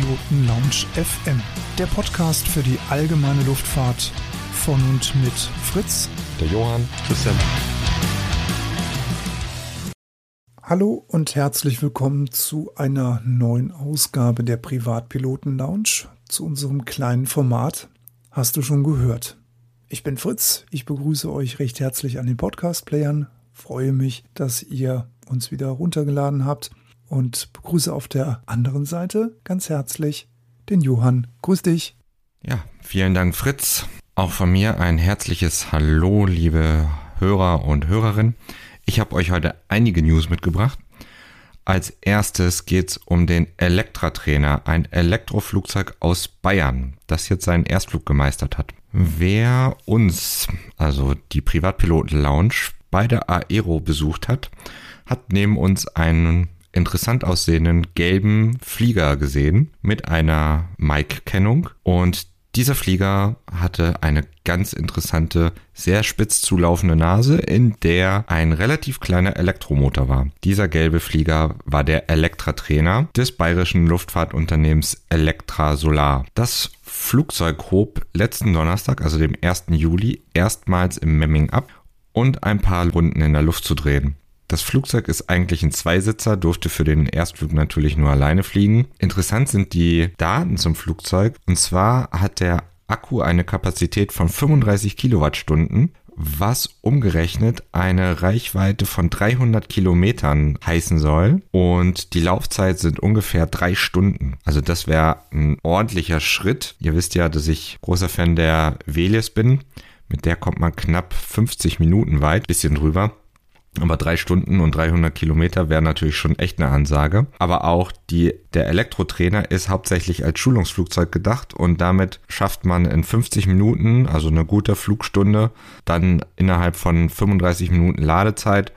Privatpiloten Lounge FM, der Podcast für die allgemeine Luftfahrt von und mit Fritz, der Johann, Christian. Hallo und herzlich willkommen zu einer neuen Ausgabe der Privatpiloten Lounge, zu unserem kleinen Format. Hast du schon gehört? Ich bin Fritz, ich begrüße euch recht herzlich an den Podcast-Playern, freue mich, dass ihr uns wieder runtergeladen habt und begrüße auf der anderen Seite ganz herzlich den Johann. Grüß dich. Ja, vielen Dank, Fritz. Auch von mir ein herzliches Hallo, liebe Hörer und Hörerinnen. Ich habe euch heute einige News mitgebracht. Als erstes geht es um den Elektra-Trainer, ein Elektroflugzeug aus Bayern, das jetzt seinen Erstflug gemeistert hat. Wer uns, also die Privatpiloten-Lounge, bei der Aero besucht hat, hat neben uns einen interessant aussehenden gelben Flieger gesehen mit einer Mic-Kennung und dieser Flieger hatte eine ganz interessante, sehr spitz zulaufende Nase, in der ein relativ kleiner Elektromotor war. Dieser gelbe Flieger war der Elektra-Trainer des bayerischen Luftfahrtunternehmens Elektra Solar. Das Flugzeug hob letzten Donnerstag, also dem 1. Juli, erstmals im Memming ab und ein paar Runden in der Luft zu drehen. Das Flugzeug ist eigentlich ein Zweisitzer, durfte für den Erstflug natürlich nur alleine fliegen. Interessant sind die Daten zum Flugzeug. Und zwar hat der Akku eine Kapazität von 35 Kilowattstunden, was umgerechnet eine Reichweite von 300 Kilometern heißen soll. Und die Laufzeit sind ungefähr drei Stunden. Also das wäre ein ordentlicher Schritt. Ihr wisst ja, dass ich großer Fan der Velis bin. Mit der kommt man knapp 50 Minuten weit, bisschen drüber. Aber drei Stunden und 300 Kilometer wäre natürlich schon echt eine Ansage. Aber auch die, der Elektrotrainer ist hauptsächlich als Schulungsflugzeug gedacht und damit schafft man in 50 Minuten, also eine gute Flugstunde, dann innerhalb von 35 Minuten Ladezeit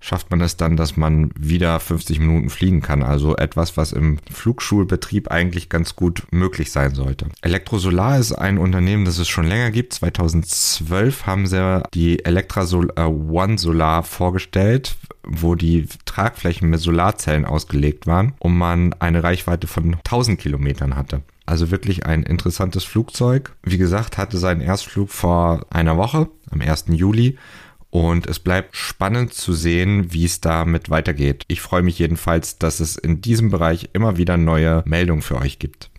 schafft man es dann, dass man wieder 50 Minuten fliegen kann. Also etwas, was im Flugschulbetrieb eigentlich ganz gut möglich sein sollte. Elektrosolar ist ein Unternehmen, das es schon länger gibt. 2012 haben sie die Elektra äh, One Solar vorgestellt, wo die Tragflächen mit Solarzellen ausgelegt waren und man eine Reichweite von 1000 Kilometern hatte. Also wirklich ein interessantes Flugzeug. Wie gesagt, hatte seinen Erstflug vor einer Woche, am 1. Juli und es bleibt spannend zu sehen, wie es damit weitergeht. Ich freue mich jedenfalls, dass es in diesem Bereich immer wieder neue Meldungen für euch gibt.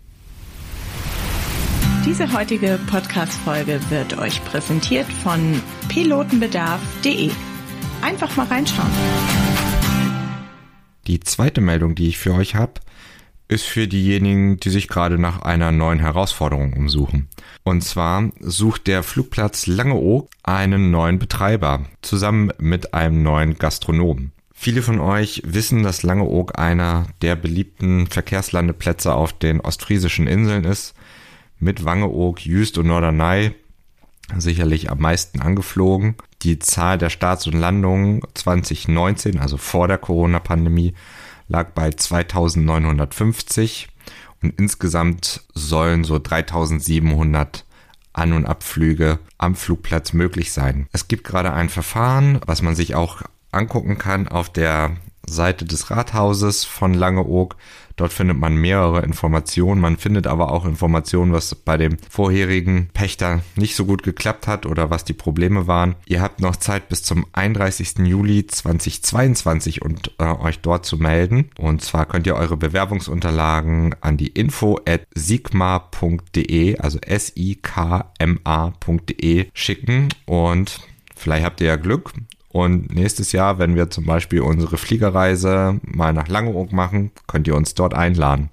Diese heutige Podcast-Folge wird euch präsentiert von pilotenbedarf.de. Einfach mal reinschauen. Die zweite Meldung, die ich für euch habe, ist für diejenigen, die sich gerade nach einer neuen Herausforderung umsuchen. Und zwar sucht der Flugplatz Langeoog einen neuen Betreiber zusammen mit einem neuen Gastronomen. Viele von euch wissen, dass Langeoog einer der beliebten Verkehrslandeplätze auf den ostfriesischen Inseln ist, mit Wangeoog, Jüst und Norderney sicherlich am meisten angeflogen. Die Zahl der Starts und Landungen 2019, also vor der Corona-Pandemie, lag bei 2950 und insgesamt sollen so 3700 An- und Abflüge am Flugplatz möglich sein. Es gibt gerade ein Verfahren, was man sich auch angucken kann auf der Seite des Rathauses von Langeoog. Dort findet man mehrere Informationen. Man findet aber auch Informationen, was bei dem vorherigen Pächter nicht so gut geklappt hat oder was die Probleme waren. Ihr habt noch Zeit bis zum 31. Juli 2022 und äh, euch dort zu melden. Und zwar könnt ihr eure Bewerbungsunterlagen an die info at sigma.de, also s-i-k-m-a.de schicken und Vielleicht habt ihr ja Glück und nächstes Jahr, wenn wir zum Beispiel unsere Fliegerreise mal nach Langeoog machen, könnt ihr uns dort einladen.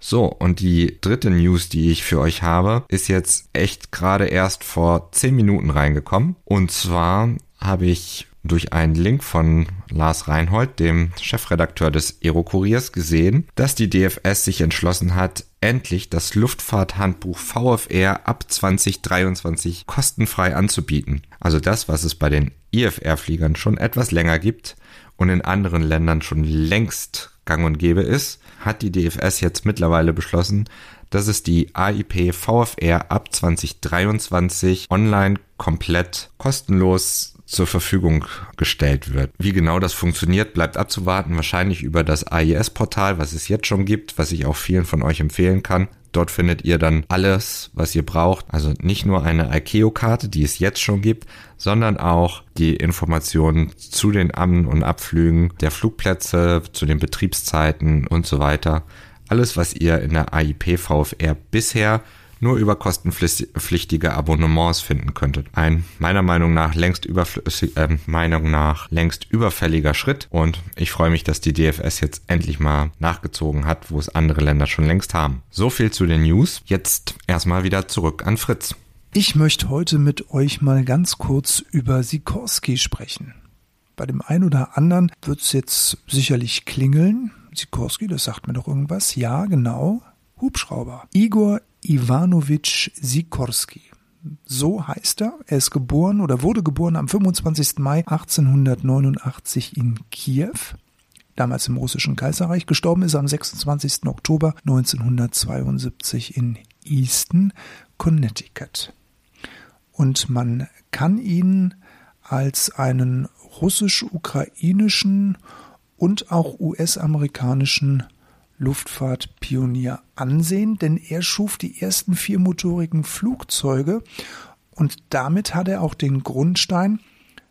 So, und die dritte News, die ich für euch habe, ist jetzt echt gerade erst vor 10 Minuten reingekommen. Und zwar habe ich durch einen Link von Lars Reinhold, dem Chefredakteur des Aero-Kuriers, gesehen, dass die DFS sich entschlossen hat, endlich das Luftfahrthandbuch VFR ab 2023 kostenfrei anzubieten. Also das, was es bei den IFR-Fliegern schon etwas länger gibt und in anderen Ländern schon längst gang und gäbe ist, hat die DFS jetzt mittlerweile beschlossen, dass es die AIP VFR ab 2023 online komplett kostenlos zur Verfügung gestellt wird. Wie genau das funktioniert, bleibt abzuwarten. Wahrscheinlich über das AIS-Portal, was es jetzt schon gibt, was ich auch vielen von euch empfehlen kann. Dort findet ihr dann alles, was ihr braucht. Also nicht nur eine ICAO-Karte, die es jetzt schon gibt, sondern auch die Informationen zu den An- und Abflügen der Flugplätze, zu den Betriebszeiten und so weiter. Alles, was ihr in der AIP VFR bisher nur über kostenpflichtige Abonnements finden könntet. Ein meiner Meinung nach längst überflüssig, äh, Meinung nach längst überfälliger Schritt und ich freue mich, dass die DFS jetzt endlich mal nachgezogen hat, wo es andere Länder schon längst haben. So viel zu den News. Jetzt erstmal wieder zurück an Fritz. Ich möchte heute mit euch mal ganz kurz über Sikorski sprechen. Bei dem einen oder anderen wird es jetzt sicherlich klingeln. Sikorski, das sagt mir doch irgendwas. Ja, genau. Hubschrauber. Igor Ivanovich Sikorski. So heißt er. Er ist geboren oder wurde geboren am 25. Mai 1889 in Kiew, damals im russischen Kaiserreich. Gestorben ist er am 26. Oktober 1972 in Easton, Connecticut. Und man kann ihn als einen russisch-ukrainischen und auch US-amerikanischen Luftfahrtpionier ansehen, denn er schuf die ersten viermotorigen Flugzeuge und damit hat er auch den Grundstein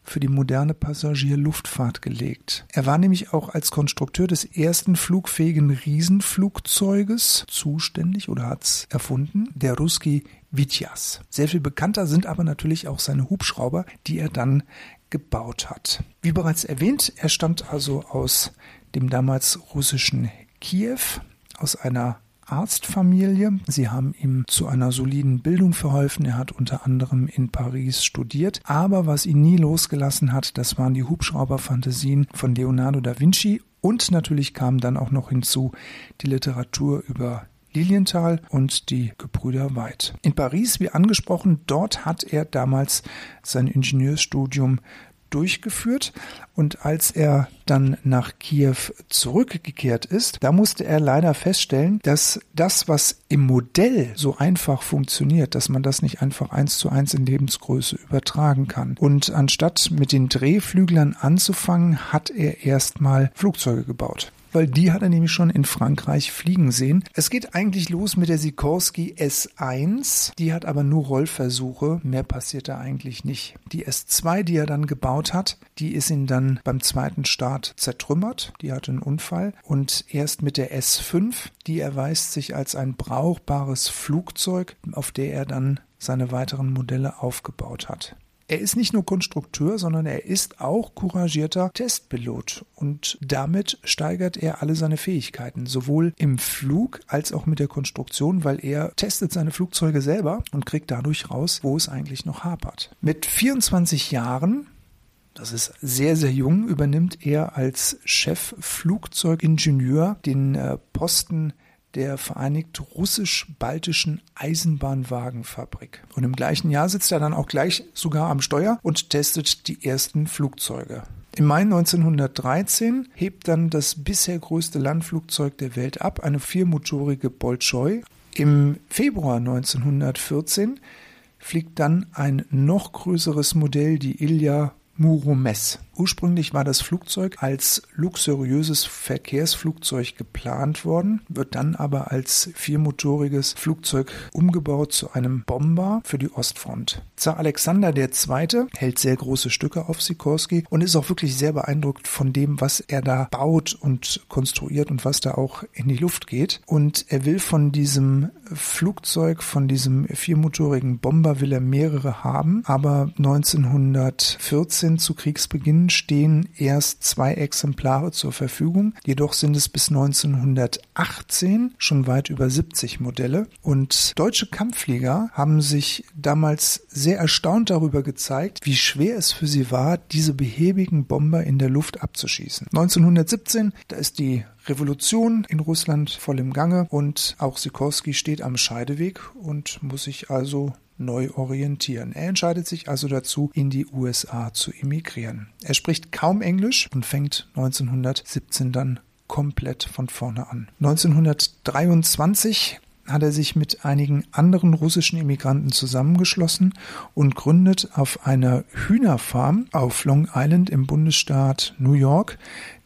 für die moderne Passagierluftfahrt gelegt. Er war nämlich auch als Konstrukteur des ersten flugfähigen Riesenflugzeuges zuständig oder hat es erfunden, der Ruski Vityas. Sehr viel bekannter sind aber natürlich auch seine Hubschrauber, die er dann gebaut hat. Wie bereits erwähnt, er stammt also aus dem damals russischen Kiew aus einer Arztfamilie. Sie haben ihm zu einer soliden Bildung verholfen. Er hat unter anderem in Paris studiert. Aber was ihn nie losgelassen hat, das waren die Hubschrauberfantasien von Leonardo da Vinci. Und natürlich kam dann auch noch hinzu die Literatur über Lilienthal und die Gebrüder White. In Paris, wie angesprochen, dort hat er damals sein Ingenieurstudium durchgeführt und als er dann nach Kiew zurückgekehrt ist, da musste er leider feststellen, dass das, was im Modell so einfach funktioniert, dass man das nicht einfach eins zu eins in Lebensgröße übertragen kann. Und anstatt mit den Drehflüglern anzufangen, hat er erstmal Flugzeuge gebaut weil die hat er nämlich schon in Frankreich fliegen sehen. Es geht eigentlich los mit der Sikorsky S1, die hat aber nur Rollversuche, mehr passiert da eigentlich nicht. Die S2, die er dann gebaut hat, die ist ihn dann beim zweiten Start zertrümmert, die hatte einen Unfall und erst mit der S5, die erweist sich als ein brauchbares Flugzeug, auf der er dann seine weiteren Modelle aufgebaut hat. Er ist nicht nur Konstrukteur, sondern er ist auch couragierter Testpilot und damit steigert er alle seine Fähigkeiten, sowohl im Flug als auch mit der Konstruktion, weil er testet seine Flugzeuge selber und kriegt dadurch raus, wo es eigentlich noch hapert. Mit 24 Jahren das ist sehr, sehr jung, übernimmt er als Chefflugzeugingenieur den äh, Posten der Vereinigt Russisch-Baltischen Eisenbahnwagenfabrik. Und im gleichen Jahr sitzt er dann auch gleich sogar am Steuer und testet die ersten Flugzeuge. Im Mai 1913 hebt dann das bisher größte Landflugzeug der Welt ab, eine viermotorige Bolschoi. Im Februar 1914 fliegt dann ein noch größeres Modell, die Ilja Muromess. Ursprünglich war das Flugzeug als luxuriöses Verkehrsflugzeug geplant worden, wird dann aber als viermotoriges Flugzeug umgebaut zu einem Bomber für die Ostfront. Zar Alexander II. hält sehr große Stücke auf Sikorsky und ist auch wirklich sehr beeindruckt von dem, was er da baut und konstruiert und was da auch in die Luft geht. Und er will von diesem Flugzeug, von diesem viermotorigen Bomber will er mehrere haben, aber 1914 zu Kriegsbeginn stehen erst zwei Exemplare zur Verfügung. Jedoch sind es bis 1918 schon weit über 70 Modelle. Und deutsche Kampfflieger haben sich damals sehr erstaunt darüber gezeigt, wie schwer es für sie war, diese behäbigen Bomber in der Luft abzuschießen. 1917, da ist die Revolution in Russland voll im Gange und auch Sikorski steht am Scheideweg und muss sich also neu orientieren. Er entscheidet sich also dazu, in die USA zu emigrieren. Er spricht kaum Englisch und fängt 1917 dann komplett von vorne an. 1923 hat er sich mit einigen anderen russischen Immigranten zusammengeschlossen und gründet auf einer Hühnerfarm auf Long Island im Bundesstaat New York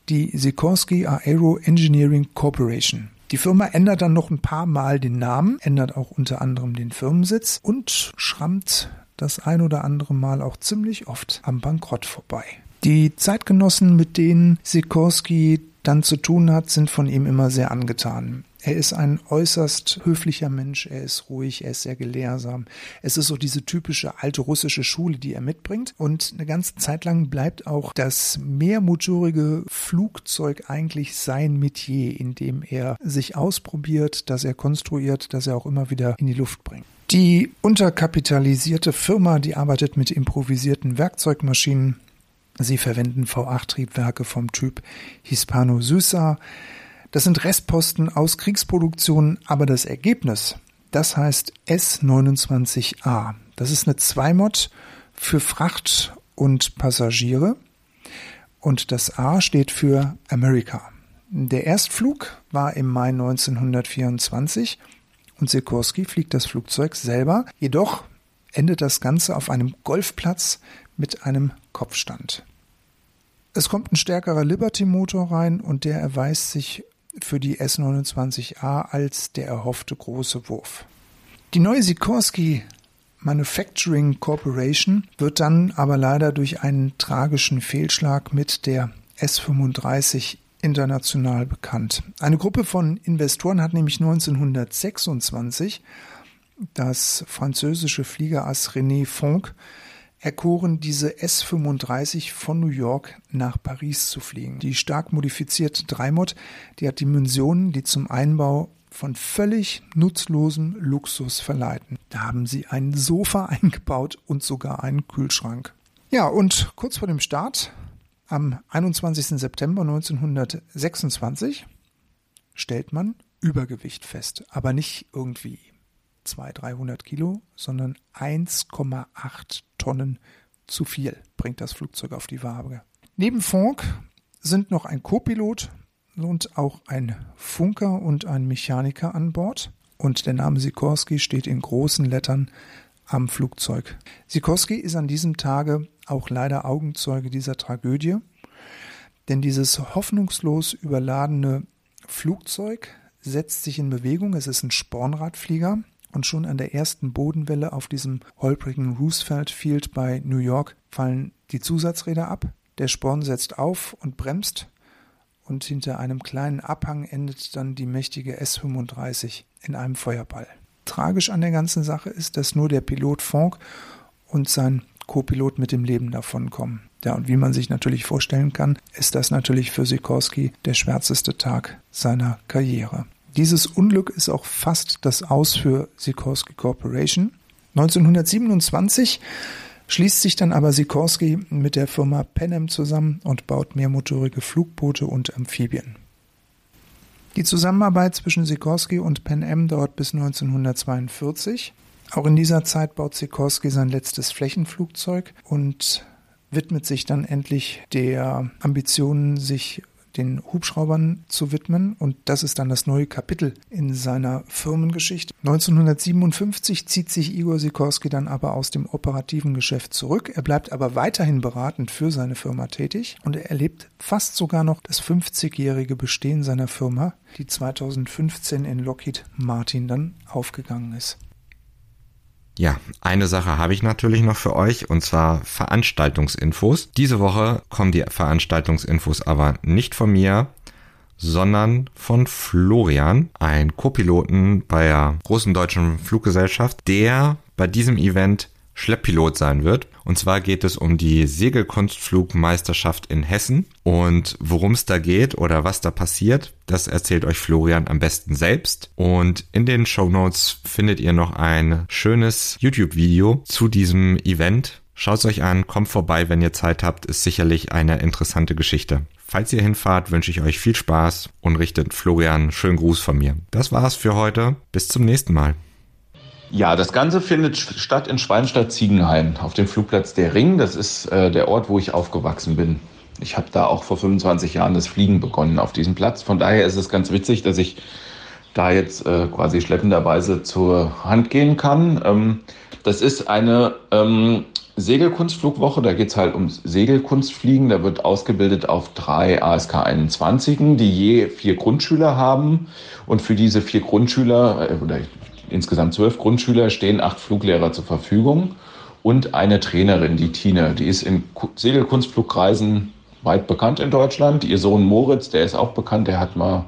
die Sikorsky Aero Engineering Corporation. Die Firma ändert dann noch ein paar Mal den Namen, ändert auch unter anderem den Firmensitz und schrammt das ein oder andere Mal auch ziemlich oft am Bankrott vorbei. Die Zeitgenossen, mit denen Sikorsky dann zu tun hat, sind von ihm immer sehr angetan. Er ist ein äußerst höflicher Mensch, er ist ruhig, er ist sehr gelehrsam. Es ist so diese typische alte russische Schule, die er mitbringt. Und eine ganze Zeit lang bleibt auch das mehrmotorige Flugzeug eigentlich sein Metier, in dem er sich ausprobiert, das er konstruiert, das er auch immer wieder in die Luft bringt. Die unterkapitalisierte Firma, die arbeitet mit improvisierten Werkzeugmaschinen. Sie verwenden V8-Triebwerke vom Typ Hispano Suiza. Das sind Restposten aus Kriegsproduktionen, aber das Ergebnis, das heißt S29A. Das ist eine Zweimod für Fracht und Passagiere und das A steht für America. Der Erstflug war im Mai 1924 und Sikorsky fliegt das Flugzeug selber. Jedoch endet das Ganze auf einem Golfplatz mit einem Kopfstand. Es kommt ein stärkerer Liberty-Motor rein und der erweist sich für die S29A als der erhoffte große Wurf. Die neue Sikorsky Manufacturing Corporation wird dann aber leider durch einen tragischen Fehlschlag mit der S35 international bekannt. Eine Gruppe von Investoren hat nämlich 1926 das französische Fliegerass René Fonck erkoren, diese S-35 von New York nach Paris zu fliegen. Die stark modifizierte Dreimod, die hat Dimensionen, die zum Einbau von völlig nutzlosem Luxus verleiten. Da haben sie ein Sofa eingebaut und sogar einen Kühlschrank. Ja, und kurz vor dem Start, am 21. September 1926, stellt man Übergewicht fest, aber nicht irgendwie 200, 300 Kilo, sondern 1,8 Tonnen zu viel bringt das Flugzeug auf die Waage. Neben Funk sind noch ein Co-Pilot und auch ein Funker und ein Mechaniker an Bord. Und der Name Sikorsky steht in großen Lettern am Flugzeug. Sikorsky ist an diesem Tage auch leider Augenzeuge dieser Tragödie, denn dieses hoffnungslos überladene Flugzeug setzt sich in Bewegung. Es ist ein Spornradflieger und schon an der ersten Bodenwelle auf diesem holprigen Roosevelt Field bei New York fallen die Zusatzräder ab. Der Sporn setzt auf und bremst und hinter einem kleinen Abhang endet dann die mächtige S-35 in einem Feuerball. Tragisch an der ganzen Sache ist, dass nur der Pilot Fonck und sein Co-Pilot mit dem Leben davonkommen. Ja, und wie man sich natürlich vorstellen kann, ist das natürlich für Sikorsky der schwärzeste Tag seiner Karriere. Dieses Unglück ist auch fast das Aus für Sikorsky Corporation. 1927 schließt sich dann aber Sikorsky mit der Firma Panem zusammen und baut mehrmotorige Flugboote und Amphibien. Die Zusammenarbeit zwischen Sikorsky und Pan Am dauert bis 1942. Auch in dieser Zeit baut Sikorsky sein letztes Flächenflugzeug und widmet sich dann endlich der Ambition, sich den Hubschraubern zu widmen. Und das ist dann das neue Kapitel in seiner Firmengeschichte. 1957 zieht sich Igor Sikorsky dann aber aus dem operativen Geschäft zurück. Er bleibt aber weiterhin beratend für seine Firma tätig und er erlebt fast sogar noch das 50-jährige Bestehen seiner Firma, die 2015 in Lockheed Martin dann aufgegangen ist. Ja, eine Sache habe ich natürlich noch für euch und zwar Veranstaltungsinfos. Diese Woche kommen die Veranstaltungsinfos aber nicht von mir, sondern von Florian, ein Co-Piloten bei der großen deutschen Fluggesellschaft, der bei diesem Event Schlepppilot sein wird. Und zwar geht es um die Segelkunstflugmeisterschaft in Hessen. Und worum es da geht oder was da passiert, das erzählt euch Florian am besten selbst. Und in den Show Notes findet ihr noch ein schönes YouTube-Video zu diesem Event. Schaut es euch an, kommt vorbei, wenn ihr Zeit habt, ist sicherlich eine interessante Geschichte. Falls ihr hinfahrt, wünsche ich euch viel Spaß und richtet Florian schönen Gruß von mir. Das war's für heute. Bis zum nächsten Mal. Ja, das Ganze findet statt in Schweinstadt-Ziegenhain auf dem Flugplatz Der Ring. Das ist äh, der Ort, wo ich aufgewachsen bin. Ich habe da auch vor 25 Jahren das Fliegen begonnen auf diesem Platz. Von daher ist es ganz witzig, dass ich da jetzt äh, quasi schleppenderweise zur Hand gehen kann. Ähm, das ist eine ähm, Segelkunstflugwoche, da geht es halt um Segelkunstfliegen. Da wird ausgebildet auf drei ASK 21, die je vier Grundschüler haben. Und für diese vier Grundschüler äh, oder insgesamt zwölf Grundschüler stehen acht Fluglehrer zur Verfügung und eine Trainerin, die Tine. Die ist in Segelkunstflugkreisen weit bekannt in Deutschland. Ihr Sohn Moritz, der ist auch bekannt, der hat mal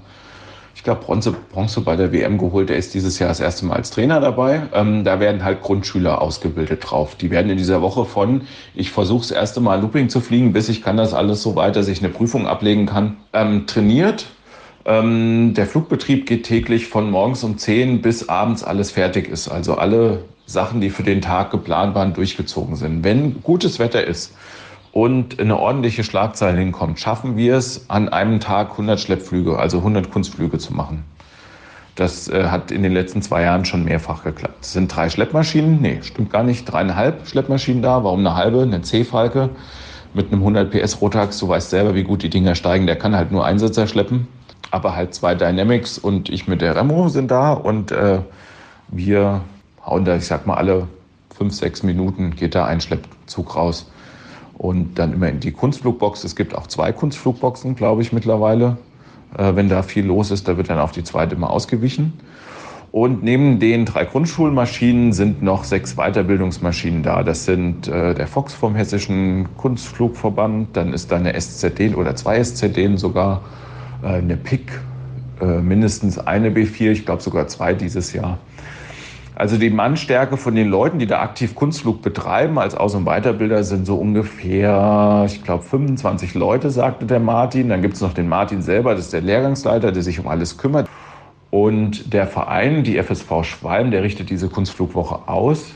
ich glaube, Bronze, Bronze bei der WM geholt. Der ist dieses Jahr das erste Mal als Trainer dabei. Ähm, da werden halt Grundschüler ausgebildet drauf. Die werden in dieser Woche von, ich versuche das erste Mal Looping zu fliegen, bis ich kann das alles so weit, dass ich eine Prüfung ablegen kann, ähm, trainiert. Ähm, der Flugbetrieb geht täglich von morgens um 10 bis abends alles fertig ist. Also alle Sachen, die für den Tag geplant waren, durchgezogen sind. Wenn gutes Wetter ist, und eine ordentliche Schlagzeile hinkommt, schaffen wir es, an einem Tag 100 Schleppflüge, also 100 Kunstflüge zu machen. Das äh, hat in den letzten zwei Jahren schon mehrfach geklappt. Es sind drei Schleppmaschinen, nee, stimmt gar nicht, dreieinhalb Schleppmaschinen da. Warum eine halbe? Eine C-Falke mit einem 100 PS Rotax. Du weißt selber, wie gut die Dinger steigen. Der kann halt nur Einsitzer schleppen, aber halt zwei Dynamics und ich mit der Remo sind da und äh, wir hauen da, ich sag mal, alle fünf, sechs Minuten geht da ein Schleppzug raus und dann immer in die Kunstflugbox. Es gibt auch zwei Kunstflugboxen, glaube ich, mittlerweile. Äh, wenn da viel los ist, da wird dann auf die zweite immer ausgewichen. Und neben den drei Grundschulmaschinen sind noch sechs Weiterbildungsmaschinen da. Das sind äh, der Fox vom Hessischen Kunstflugverband, dann ist da eine SZD oder zwei SZD sogar, eine PIC, äh, mindestens eine B4, ich glaube sogar zwei dieses Jahr. Also die Mannstärke von den Leuten, die da aktiv Kunstflug betreiben als Aus- und Weiterbilder, sind so ungefähr, ich glaube, 25 Leute, sagte der Martin. Dann gibt es noch den Martin selber, das ist der Lehrgangsleiter, der sich um alles kümmert. Und der Verein, die FSV Schwalm, der richtet diese Kunstflugwoche aus.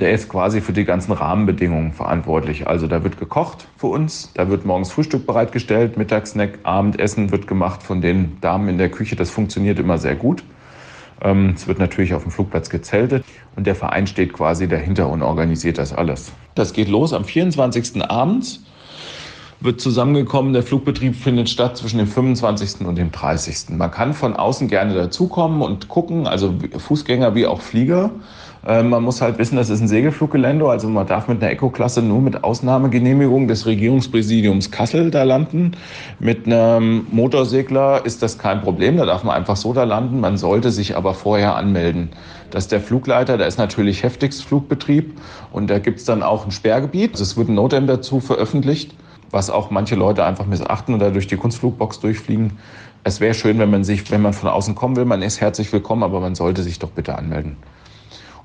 Der ist quasi für die ganzen Rahmenbedingungen verantwortlich. Also da wird gekocht für uns, da wird morgens Frühstück bereitgestellt, Mittagssnack, Abendessen wird gemacht von den Damen in der Küche. Das funktioniert immer sehr gut. Ähm, es wird natürlich auf dem Flugplatz gezeltet und der Verein steht quasi dahinter und organisiert das alles. Das geht los am 24. abends wird zusammengekommen. Der Flugbetrieb findet statt zwischen dem 25. und dem 30. Man kann von außen gerne dazukommen und gucken, also Fußgänger wie auch Flieger. Ähm, man muss halt wissen, das ist ein Segelfluggelände, also man darf mit einer Eco-Klasse nur mit Ausnahmegenehmigung des Regierungspräsidiums Kassel da landen. Mit einem Motorsegler ist das kein Problem, da darf man einfach so da landen. Man sollte sich aber vorher anmelden. Das ist der Flugleiter, da ist natürlich heftigst Flugbetrieb und da gibt es dann auch ein Sperrgebiet. Es wird ein Notem dazu veröffentlicht, was auch manche Leute einfach missachten und da durch die Kunstflugbox durchfliegen. Es wäre schön, wenn man sich, wenn man von außen kommen will, man ist herzlich willkommen, aber man sollte sich doch bitte anmelden.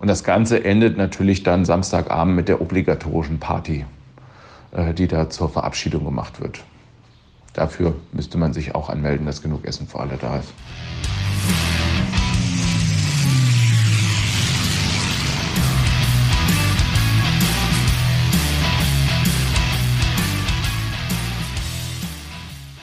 Und das Ganze endet natürlich dann Samstagabend mit der obligatorischen Party, äh, die da zur Verabschiedung gemacht wird. Dafür müsste man sich auch anmelden, dass genug Essen für alle da ist.